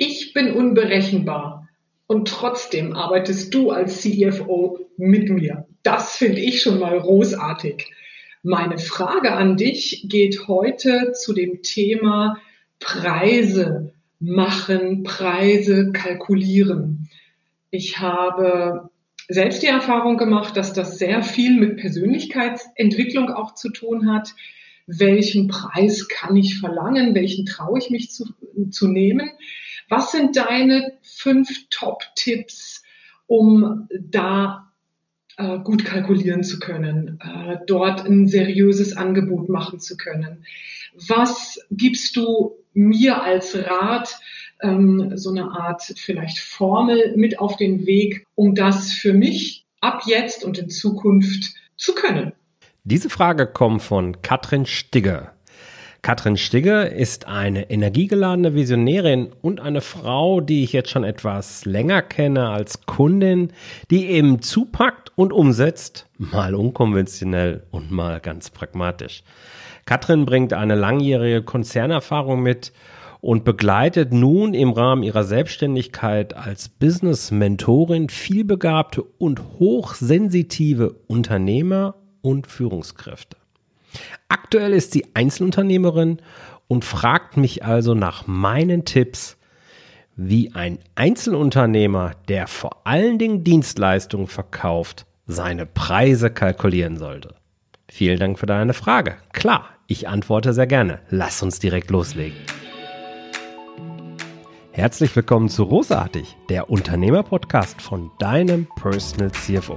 Ich bin unberechenbar und trotzdem arbeitest du als CFO mit mir. Das finde ich schon mal großartig. Meine Frage an dich geht heute zu dem Thema Preise machen, Preise kalkulieren. Ich habe selbst die Erfahrung gemacht, dass das sehr viel mit Persönlichkeitsentwicklung auch zu tun hat. Welchen Preis kann ich verlangen? Welchen traue ich mich zu, zu nehmen? Was sind deine fünf Top-Tipps, um da äh, gut kalkulieren zu können, äh, dort ein seriöses Angebot machen zu können? Was gibst du mir als Rat, ähm, so eine Art vielleicht Formel mit auf den Weg, um das für mich ab jetzt und in Zukunft zu können? Diese Frage kommt von Katrin Stigger. Katrin Stigge ist eine energiegeladene Visionärin und eine Frau, die ich jetzt schon etwas länger kenne als Kundin, die eben zupackt und umsetzt, mal unkonventionell und mal ganz pragmatisch. Katrin bringt eine langjährige Konzernerfahrung mit und begleitet nun im Rahmen ihrer Selbstständigkeit als Business-Mentorin vielbegabte und hochsensitive Unternehmer und Führungskräfte. Aktuell ist sie Einzelunternehmerin und fragt mich also nach meinen Tipps, wie ein Einzelunternehmer, der vor allen Dingen Dienstleistungen verkauft, seine Preise kalkulieren sollte. Vielen Dank für deine Frage. Klar, ich antworte sehr gerne. Lass uns direkt loslegen. Herzlich willkommen zu Rosartig, der Unternehmerpodcast von deinem Personal CFO.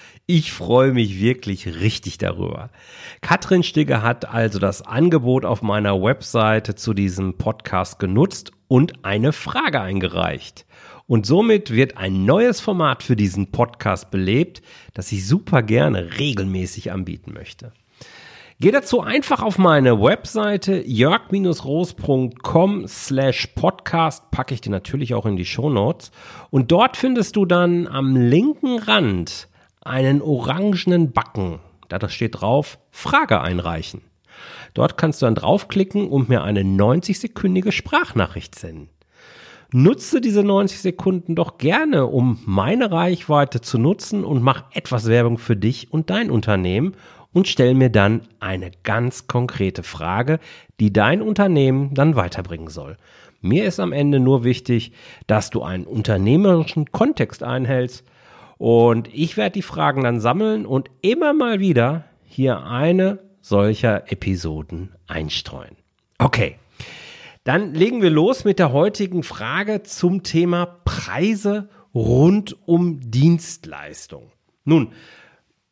Ich freue mich wirklich richtig darüber. Katrin Stigge hat also das Angebot auf meiner Webseite zu diesem Podcast genutzt und eine Frage eingereicht. Und somit wird ein neues Format für diesen Podcast belebt, das ich super gerne regelmäßig anbieten möchte. Geh dazu einfach auf meine Webseite jörg-roos.com slash podcast, packe ich dir natürlich auch in die Show Notes. Und dort findest du dann am linken Rand einen orangenen Backen. Da steht drauf, Frage einreichen. Dort kannst du dann draufklicken und mir eine 90-sekündige Sprachnachricht senden. Nutze diese 90 Sekunden doch gerne, um meine Reichweite zu nutzen und mach etwas Werbung für dich und dein Unternehmen und stell mir dann eine ganz konkrete Frage, die dein Unternehmen dann weiterbringen soll. Mir ist am Ende nur wichtig, dass du einen unternehmerischen Kontext einhältst, und ich werde die Fragen dann sammeln und immer mal wieder hier eine solcher Episoden einstreuen. Okay, dann legen wir los mit der heutigen Frage zum Thema Preise rund um Dienstleistung. Nun,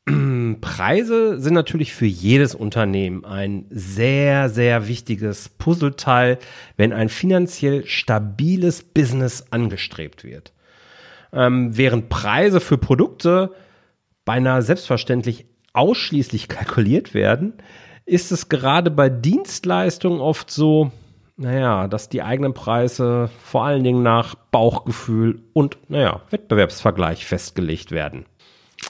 Preise sind natürlich für jedes Unternehmen ein sehr, sehr wichtiges Puzzleteil, wenn ein finanziell stabiles Business angestrebt wird ähm, während Preise für Produkte beinahe selbstverständlich ausschließlich kalkuliert werden, ist es gerade bei Dienstleistungen oft so, naja, dass die eigenen Preise vor allen Dingen nach Bauchgefühl und, naja, Wettbewerbsvergleich festgelegt werden.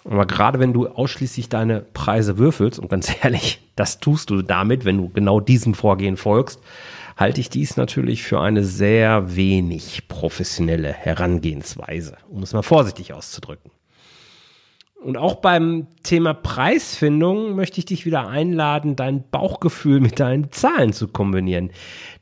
Aber gerade wenn du ausschließlich deine Preise würfelst, und ganz ehrlich, das tust du damit, wenn du genau diesem Vorgehen folgst, halte ich dies natürlich für eine sehr wenig professionelle Herangehensweise, um es mal vorsichtig auszudrücken. Und auch beim Thema Preisfindung möchte ich dich wieder einladen, dein Bauchgefühl mit deinen Zahlen zu kombinieren.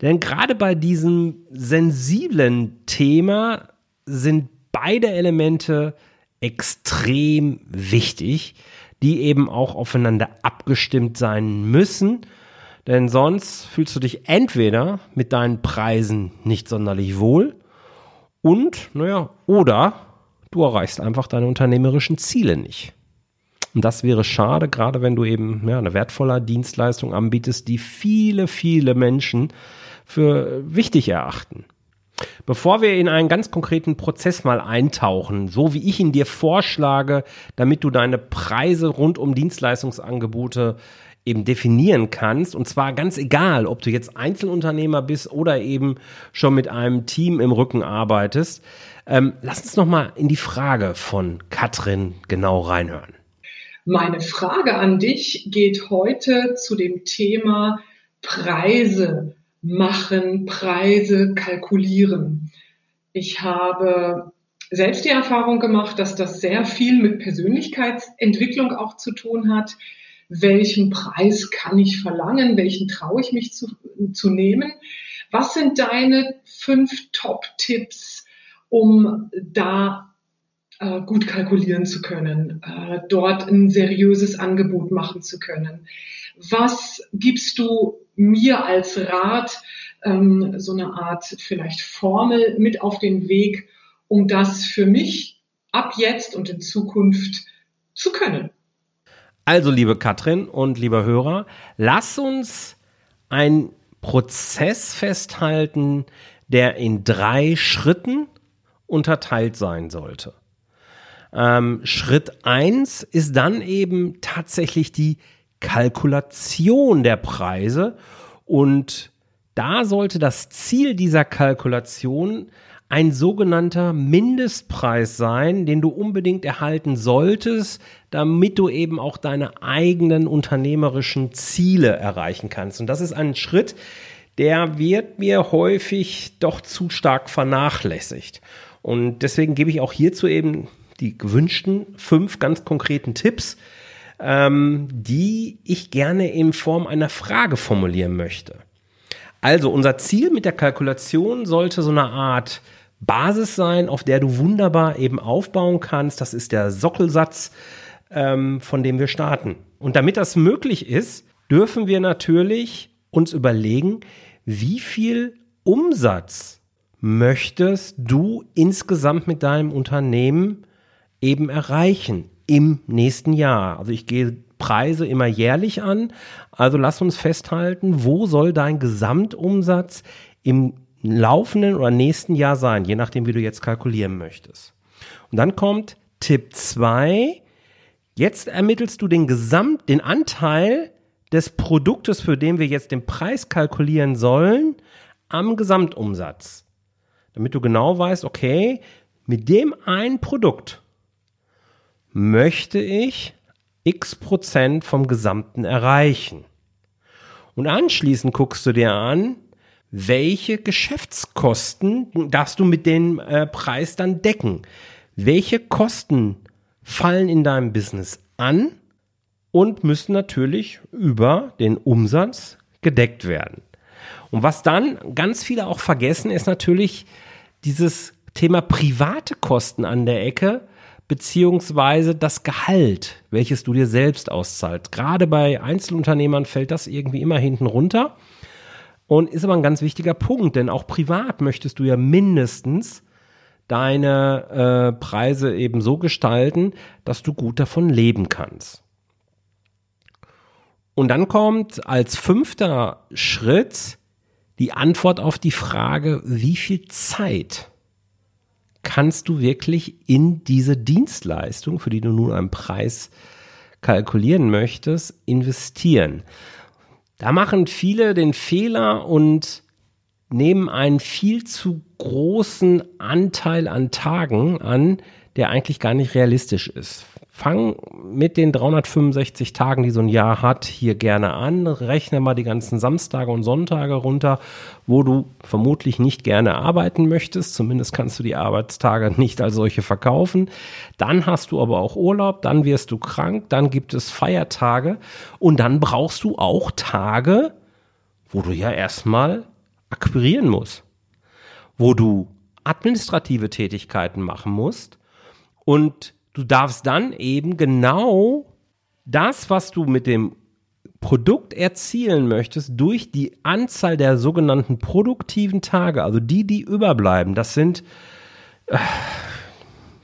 Denn gerade bei diesem sensiblen Thema sind beide Elemente extrem wichtig, die eben auch aufeinander abgestimmt sein müssen denn sonst fühlst du dich entweder mit deinen Preisen nicht sonderlich wohl und, naja, oder du erreichst einfach deine unternehmerischen Ziele nicht. Und das wäre schade, gerade wenn du eben ja, eine wertvolle Dienstleistung anbietest, die viele, viele Menschen für wichtig erachten. Bevor wir in einen ganz konkreten Prozess mal eintauchen, so wie ich ihn dir vorschlage, damit du deine Preise rund um Dienstleistungsangebote eben definieren kannst. Und zwar ganz egal, ob du jetzt Einzelunternehmer bist oder eben schon mit einem Team im Rücken arbeitest. Ähm, lass uns noch mal in die Frage von Katrin genau reinhören. Meine Frage an dich geht heute zu dem Thema Preise machen, Preise kalkulieren. Ich habe selbst die Erfahrung gemacht, dass das sehr viel mit Persönlichkeitsentwicklung auch zu tun hat. Welchen Preis kann ich verlangen? Welchen traue ich mich zu, zu nehmen? Was sind deine fünf Top-Tipps, um da äh, gut kalkulieren zu können, äh, dort ein seriöses Angebot machen zu können? Was gibst du mir als Rat ähm, so eine Art vielleicht Formel mit auf den Weg, um das für mich ab jetzt und in Zukunft zu können. Also, liebe Katrin und lieber Hörer, lass uns einen Prozess festhalten, der in drei Schritten unterteilt sein sollte. Ähm, Schritt eins ist dann eben tatsächlich die Kalkulation der Preise und da sollte das Ziel dieser Kalkulation ein sogenannter Mindestpreis sein, den du unbedingt erhalten solltest, damit du eben auch deine eigenen unternehmerischen Ziele erreichen kannst. Und das ist ein Schritt, der wird mir häufig doch zu stark vernachlässigt. Und deswegen gebe ich auch hierzu eben die gewünschten fünf ganz konkreten Tipps, ähm, die ich gerne in Form einer Frage formulieren möchte. Also unser Ziel mit der Kalkulation sollte so eine Art Basis sein, auf der du wunderbar eben aufbauen kannst. Das ist der Sockelsatz, ähm, von dem wir starten. Und damit das möglich ist, dürfen wir natürlich uns überlegen, wie viel Umsatz möchtest du insgesamt mit deinem Unternehmen eben erreichen im nächsten Jahr. Also ich gehe Preise immer jährlich an. Also lass uns festhalten, wo soll dein Gesamtumsatz im laufenden oder nächsten Jahr sein, je nachdem, wie du jetzt kalkulieren möchtest. Und dann kommt Tipp 2. Jetzt ermittelst du den Gesamt, den Anteil des Produktes, für den wir jetzt den Preis kalkulieren sollen, am Gesamtumsatz. Damit du genau weißt, okay, mit dem einen Produkt möchte ich x Prozent vom Gesamten erreichen. Und anschließend guckst du dir an, welche Geschäftskosten darfst du mit dem äh, Preis dann decken? Welche Kosten fallen in deinem Business an und müssen natürlich über den Umsatz gedeckt werden? Und was dann ganz viele auch vergessen, ist natürlich dieses Thema private Kosten an der Ecke beziehungsweise das Gehalt, welches du dir selbst auszahlst. Gerade bei Einzelunternehmern fällt das irgendwie immer hinten runter und ist aber ein ganz wichtiger Punkt, denn auch privat möchtest du ja mindestens deine äh, Preise eben so gestalten, dass du gut davon leben kannst. Und dann kommt als fünfter Schritt die Antwort auf die Frage, wie viel Zeit kannst du wirklich in diese Dienstleistung, für die du nun einen Preis kalkulieren möchtest, investieren. Da machen viele den Fehler und nehmen einen viel zu großen Anteil an Tagen an, der eigentlich gar nicht realistisch ist. Fang mit den 365 Tagen, die so ein Jahr hat, hier gerne an. Rechne mal die ganzen Samstage und Sonntage runter, wo du vermutlich nicht gerne arbeiten möchtest. Zumindest kannst du die Arbeitstage nicht als solche verkaufen. Dann hast du aber auch Urlaub, dann wirst du krank, dann gibt es Feiertage und dann brauchst du auch Tage, wo du ja erstmal akquirieren musst, wo du administrative Tätigkeiten machen musst und Du darfst dann eben genau das, was du mit dem Produkt erzielen möchtest, durch die Anzahl der sogenannten produktiven Tage, also die, die überbleiben, das sind äh,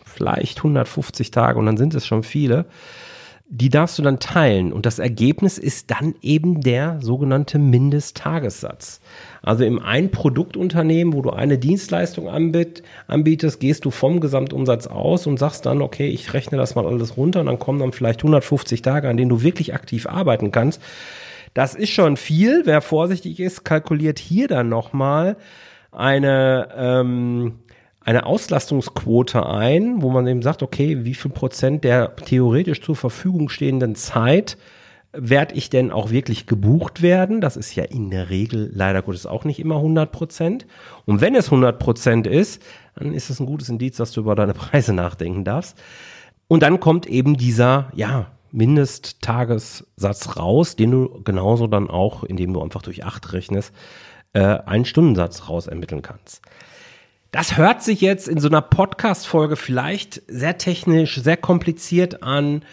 vielleicht 150 Tage und dann sind es schon viele, Die darfst du dann teilen und das Ergebnis ist dann eben der sogenannte Mindesttagessatz. Also im ein Produktunternehmen, wo du eine Dienstleistung anbietest, gehst du vom Gesamtumsatz aus und sagst dann, okay, ich rechne das mal alles runter und dann kommen dann vielleicht 150 Tage, an denen du wirklich aktiv arbeiten kannst. Das ist schon viel. Wer vorsichtig ist, kalkuliert hier dann nochmal eine, ähm, eine Auslastungsquote ein, wo man eben sagt, okay, wie viel Prozent der theoretisch zur Verfügung stehenden Zeit werde ich denn auch wirklich gebucht werden? Das ist ja in der Regel leider Gottes auch nicht immer 100 Prozent. Und wenn es 100 Prozent ist, dann ist es ein gutes Indiz, dass du über deine Preise nachdenken darfst. Und dann kommt eben dieser, ja, Mindesttagessatz raus, den du genauso dann auch, indem du einfach durch acht rechnest, äh, einen Stundensatz raus ermitteln kannst. Das hört sich jetzt in so einer Podcast-Folge vielleicht sehr technisch, sehr kompliziert an.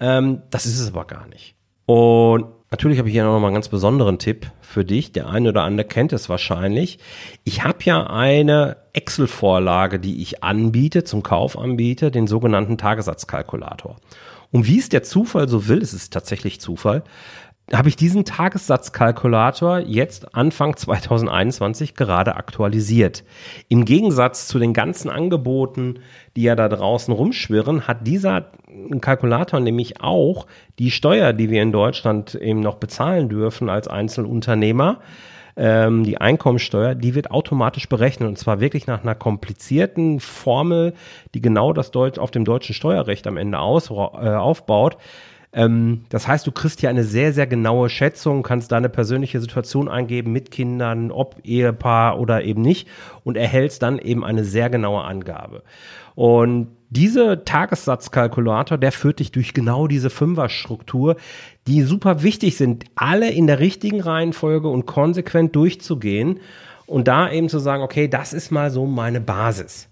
Ähm, das ist es aber gar nicht. Und natürlich habe ich hier noch mal einen ganz besonderen Tipp für dich. Der eine oder andere kennt es wahrscheinlich. Ich habe ja eine Excel-Vorlage, die ich anbiete, zum Kauf anbiete, den sogenannten Tagessatzkalkulator. Und wie es der Zufall so will, es ist tatsächlich Zufall, habe ich diesen Tagessatzkalkulator jetzt Anfang 2021 gerade aktualisiert. Im Gegensatz zu den ganzen Angeboten, die ja da draußen rumschwirren, hat dieser Kalkulator nämlich auch die Steuer, die wir in Deutschland eben noch bezahlen dürfen als Einzelunternehmer, ähm, die Einkommensteuer, die wird automatisch berechnet und zwar wirklich nach einer komplizierten Formel, die genau das Deutsch auf dem deutschen Steuerrecht am Ende aus, äh, aufbaut. Ähm, das heißt, du kriegst hier eine sehr, sehr genaue Schätzung, kannst deine persönliche Situation eingeben mit Kindern, ob Ehepaar oder eben nicht und erhältst dann eben eine sehr genaue Angabe. Und diese Tagessatzkalkulator, der führt dich durch genau diese Fünfer-Struktur, die super wichtig sind, alle in der richtigen Reihenfolge und konsequent durchzugehen und da eben zu sagen, okay, das ist mal so meine Basis.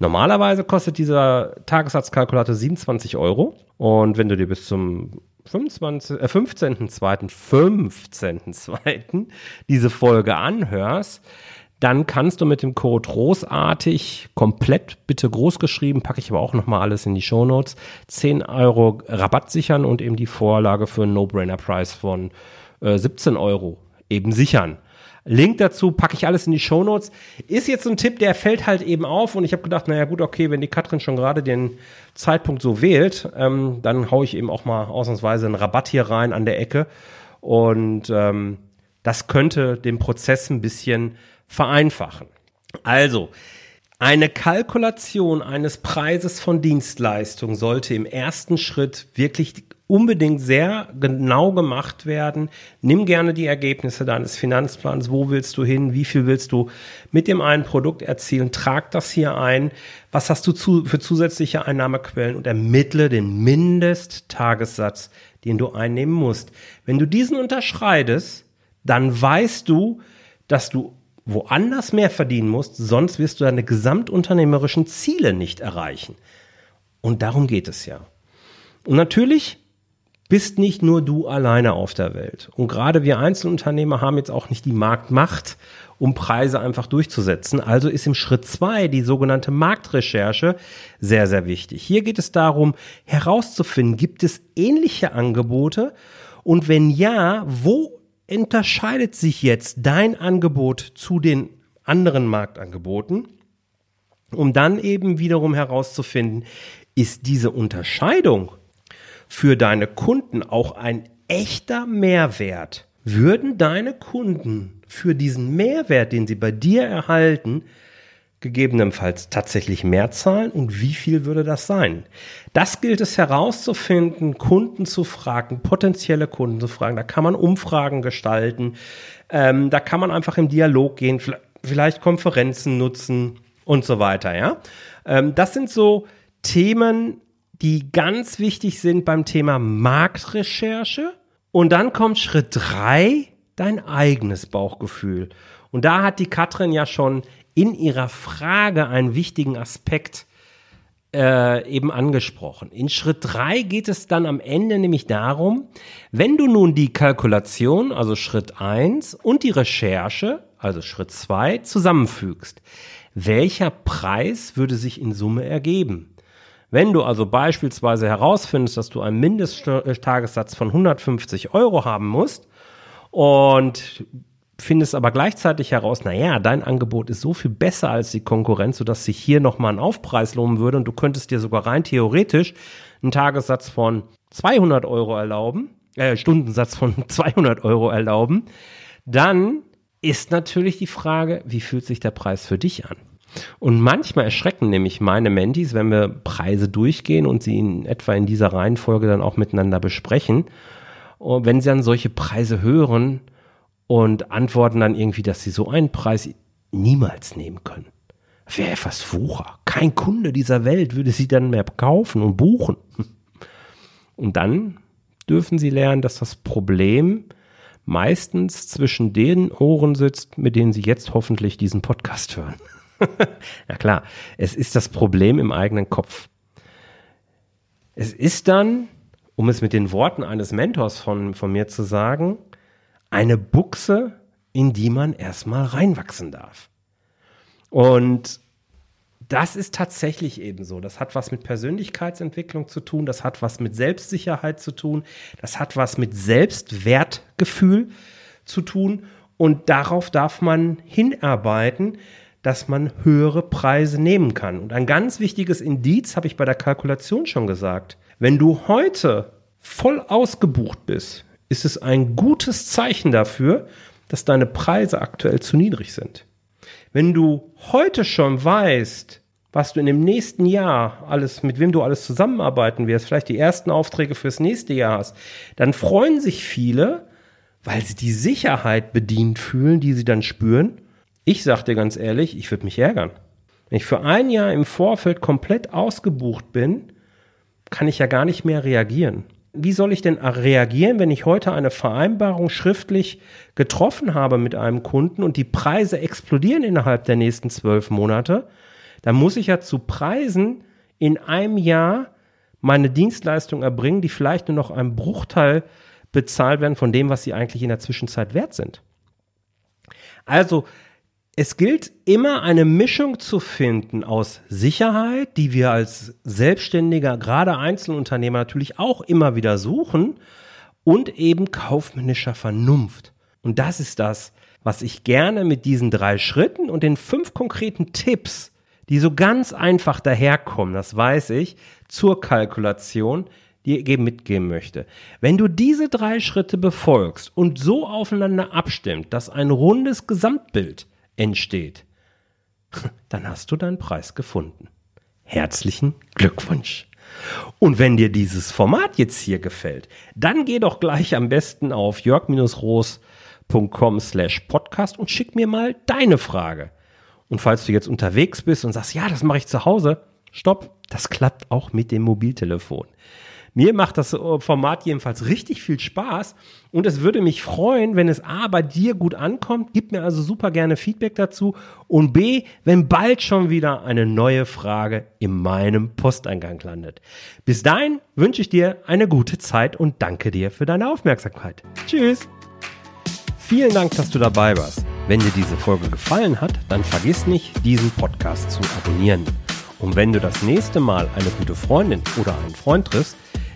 Normalerweise kostet dieser Tagessatzkalkulator 27 Euro und wenn du dir bis zum 25, äh, 15.2. 15.2. diese Folge anhörst, dann kannst du mit dem Code großartig, komplett bitte groß geschrieben, packe ich aber auch nochmal alles in die Show Notes, 10 Euro Rabatt sichern und eben die Vorlage für einen No-Brainer-Preis von äh, 17 Euro eben sichern. Link dazu packe ich alles in die Show Notes. Ist jetzt so ein Tipp, der fällt halt eben auf und ich habe gedacht, naja gut, okay, wenn die Katrin schon gerade den Zeitpunkt so wählt, ähm, dann haue ich eben auch mal ausnahmsweise einen Rabatt hier rein an der Ecke und ähm, das könnte den Prozess ein bisschen vereinfachen. Also, eine Kalkulation eines Preises von Dienstleistung sollte im ersten Schritt wirklich unbedingt sehr genau gemacht werden. Nimm gerne die Ergebnisse deines Finanzplans. Wo willst du hin? Wie viel willst du mit dem einen Produkt erzielen? Trag das hier ein. Was hast du zu, für zusätzliche Einnahmequellen und ermittle den Mindesttagessatz, den du einnehmen musst. Wenn du diesen unterschreitest, dann weißt du, dass du woanders mehr verdienen musst, sonst wirst du deine gesamtunternehmerischen Ziele nicht erreichen. Und darum geht es ja. Und natürlich bist nicht nur du alleine auf der Welt. Und gerade wir Einzelunternehmer haben jetzt auch nicht die Marktmacht, um Preise einfach durchzusetzen. Also ist im Schritt zwei die sogenannte Marktrecherche sehr, sehr wichtig. Hier geht es darum, herauszufinden, gibt es ähnliche Angebote? Und wenn ja, wo unterscheidet sich jetzt dein Angebot zu den anderen Marktangeboten, um dann eben wiederum herauszufinden, ist diese Unterscheidung für deine Kunden auch ein echter Mehrwert? Würden deine Kunden für diesen Mehrwert, den sie bei dir erhalten, gegebenenfalls tatsächlich mehr zahlen und wie viel würde das sein? Das gilt es herauszufinden, Kunden zu fragen, potenzielle Kunden zu fragen. Da kann man Umfragen gestalten, ähm, da kann man einfach im Dialog gehen, vielleicht Konferenzen nutzen und so weiter. Ja, ähm, das sind so Themen, die ganz wichtig sind beim Thema Marktrecherche. Und dann kommt Schritt drei, dein eigenes Bauchgefühl. Und da hat die Katrin ja schon in ihrer Frage einen wichtigen Aspekt äh, eben angesprochen. In Schritt drei geht es dann am Ende nämlich darum, wenn du nun die Kalkulation, also Schritt eins und die Recherche, also Schritt zwei zusammenfügst, welcher Preis würde sich in Summe ergeben? Wenn du also beispielsweise herausfindest, dass du einen Mindesttagessatz von 150 Euro haben musst und findest aber gleichzeitig heraus, naja, dein Angebot ist so viel besser als die Konkurrenz, sodass sich hier nochmal ein Aufpreis lohnen würde und du könntest dir sogar rein theoretisch einen Tagessatz von 200 Euro erlauben, äh, Stundensatz von 200 Euro erlauben, dann ist natürlich die Frage, wie fühlt sich der Preis für dich an? Und manchmal erschrecken nämlich meine Mentis, wenn wir Preise durchgehen und sie in etwa in dieser Reihenfolge dann auch miteinander besprechen. Wenn sie dann solche Preise hören und antworten dann irgendwie, dass sie so einen Preis niemals nehmen können. Wäre etwas Wucher. Kein Kunde dieser Welt würde sie dann mehr kaufen und buchen. Und dann dürfen sie lernen, dass das Problem meistens zwischen den Ohren sitzt, mit denen sie jetzt hoffentlich diesen Podcast hören. ja klar, es ist das Problem im eigenen Kopf. Es ist dann, um es mit den Worten eines Mentors von, von mir zu sagen, eine Buchse, in die man erstmal reinwachsen darf. Und das ist tatsächlich eben so. Das hat was mit Persönlichkeitsentwicklung zu tun, das hat was mit Selbstsicherheit zu tun, das hat was mit Selbstwertgefühl zu tun und darauf darf man hinarbeiten, dass man höhere Preise nehmen kann. Und ein ganz wichtiges Indiz habe ich bei der Kalkulation schon gesagt. Wenn du heute voll ausgebucht bist, ist es ein gutes Zeichen dafür, dass deine Preise aktuell zu niedrig sind. Wenn du heute schon weißt, was du in dem nächsten Jahr alles, mit wem du alles zusammenarbeiten wirst, vielleicht die ersten Aufträge fürs nächste Jahr hast, dann freuen sich viele, weil sie die Sicherheit bedient fühlen, die sie dann spüren. Ich sag dir ganz ehrlich, ich würde mich ärgern. Wenn ich für ein Jahr im Vorfeld komplett ausgebucht bin, kann ich ja gar nicht mehr reagieren. Wie soll ich denn reagieren, wenn ich heute eine Vereinbarung schriftlich getroffen habe mit einem Kunden und die Preise explodieren innerhalb der nächsten zwölf Monate? dann muss ich ja zu Preisen in einem Jahr meine Dienstleistung erbringen, die vielleicht nur noch ein Bruchteil bezahlt werden von dem, was sie eigentlich in der Zwischenzeit wert sind. Also es gilt immer eine Mischung zu finden aus Sicherheit, die wir als Selbstständiger, gerade Einzelunternehmer natürlich auch immer wieder suchen, und eben kaufmännischer Vernunft. Und das ist das, was ich gerne mit diesen drei Schritten und den fünf konkreten Tipps die so ganz einfach daherkommen, das weiß ich, zur Kalkulation, ich eben mitgeben möchte. Wenn du diese drei Schritte befolgst und so aufeinander abstimmt, dass ein rundes Gesamtbild entsteht, dann hast du deinen Preis gefunden. Herzlichen Glückwunsch. Und wenn dir dieses Format jetzt hier gefällt, dann geh doch gleich am besten auf jörg-roos.com slash podcast und schick mir mal deine Frage. Und falls du jetzt unterwegs bist und sagst, ja, das mache ich zu Hause, stopp, das klappt auch mit dem Mobiltelefon. Mir macht das äh, Format jedenfalls richtig viel Spaß und es würde mich freuen, wenn es A bei dir gut ankommt. Gib mir also super gerne Feedback dazu und B, wenn bald schon wieder eine neue Frage in meinem Posteingang landet. Bis dahin wünsche ich dir eine gute Zeit und danke dir für deine Aufmerksamkeit. Tschüss! Vielen Dank, dass du dabei warst. Wenn dir diese Folge gefallen hat, dann vergiss nicht, diesen Podcast zu abonnieren. Und wenn du das nächste Mal eine gute Freundin oder einen Freund triffst,